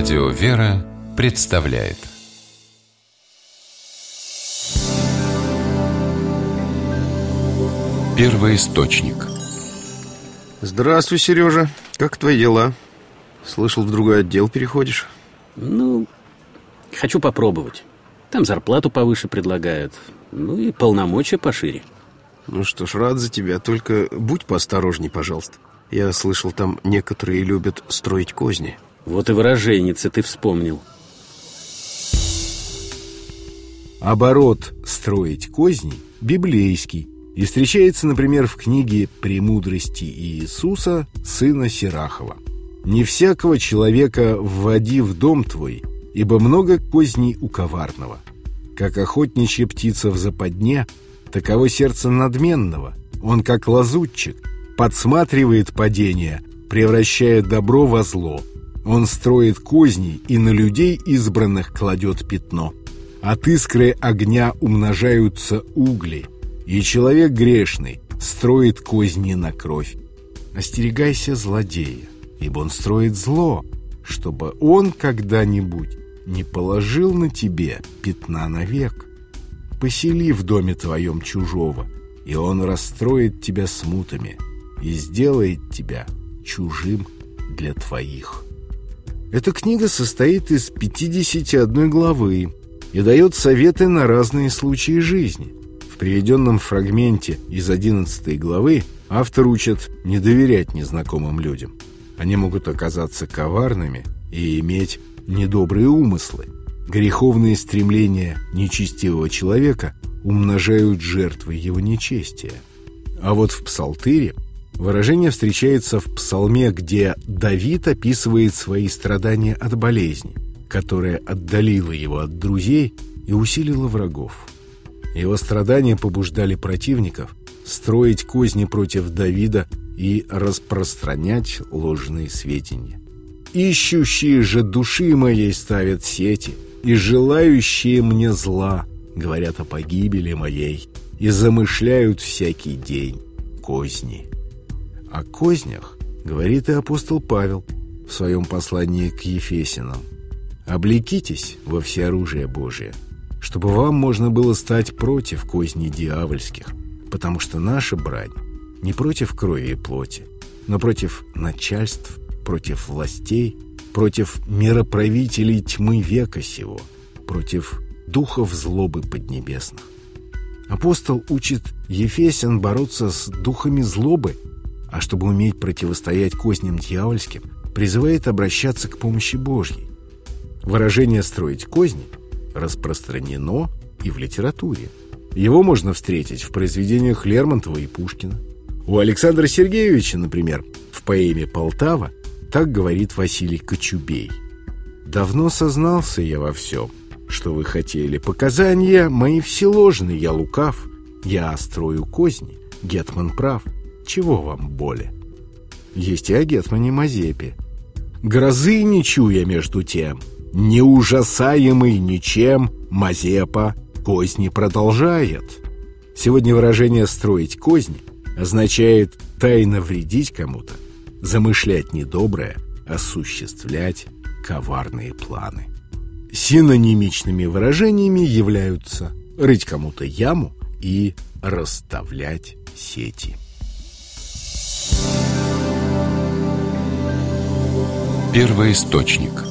Радио «Вера» представляет Первый источник Здравствуй, Сережа. Как твои дела? Слышал, в другой отдел переходишь? Ну, хочу попробовать. Там зарплату повыше предлагают. Ну и полномочия пошире. Ну что ж, рад за тебя. Только будь поосторожней, пожалуйста. Я слышал, там некоторые любят строить козни. Вот и выраженница ты вспомнил. Оборот «строить козни» библейский и встречается, например, в книге «Премудрости Иисуса, сына Сирахова». «Не всякого человека вводи в дом твой, ибо много козней у коварного. Как охотничья птица в западне, таково сердце надменного. Он, как лазутчик, подсматривает падение, превращая добро во зло. Он строит козни и на людей избранных кладет пятно. От искры огня умножаются угли, и человек грешный строит козни на кровь. Остерегайся злодея, ибо он строит зло, чтобы он когда-нибудь не положил на тебе пятна навек. Посели в доме твоем чужого, и он расстроит тебя смутами и сделает тебя чужим для твоих. Эта книга состоит из 51 главы и дает советы на разные случаи жизни. В приведенном фрагменте из 11 главы автор учит не доверять незнакомым людям. Они могут оказаться коварными и иметь недобрые умыслы. Греховные стремления нечестивого человека умножают жертвы его нечестия. А вот в Псалтыре выражение встречается в псалме, где Давид описывает свои страдания от болезни, которая отдалила его от друзей и усилила врагов. Его страдания побуждали противников строить козни против Давида и распространять ложные сведения. Ищущие же души моей ставят сети, и желающие мне зла говорят о погибели моей, и замышляют всякий день козни. О кознях говорит и апостол Павел в своем послании к Ефесинам. «Облекитесь во всеоружие Божие, чтобы вам можно было стать против козней дьявольских, потому что наша брань не против крови и плоти, но против начальств, против властей, против мироправителей тьмы века сего, против духов злобы поднебесных. Апостол учит Ефесян бороться с духами злобы, а чтобы уметь противостоять козням дьявольским, призывает обращаться к помощи Божьей. Выражение «строить козни» распространено и в литературе. Его можно встретить в произведениях Лермонтова и Пушкина. У Александра Сергеевича, например, в поэме «Полтава» Так говорит Василий Кочубей. «Давно сознался я во всем, что вы хотели. Показания мои все ложны, я лукав. Я строю козни, Гетман прав. Чего вам боли?» Есть и о Гетмане Мазепе. «Грозы не чуя между тем, не ужасаемый ничем, Мазепа козни продолжает». Сегодня выражение «строить козни» означает тайно вредить кому-то, замышлять недоброе, осуществлять коварные планы. Синонимичными выражениями являются рыть кому-то яму и расставлять сети. Первый источник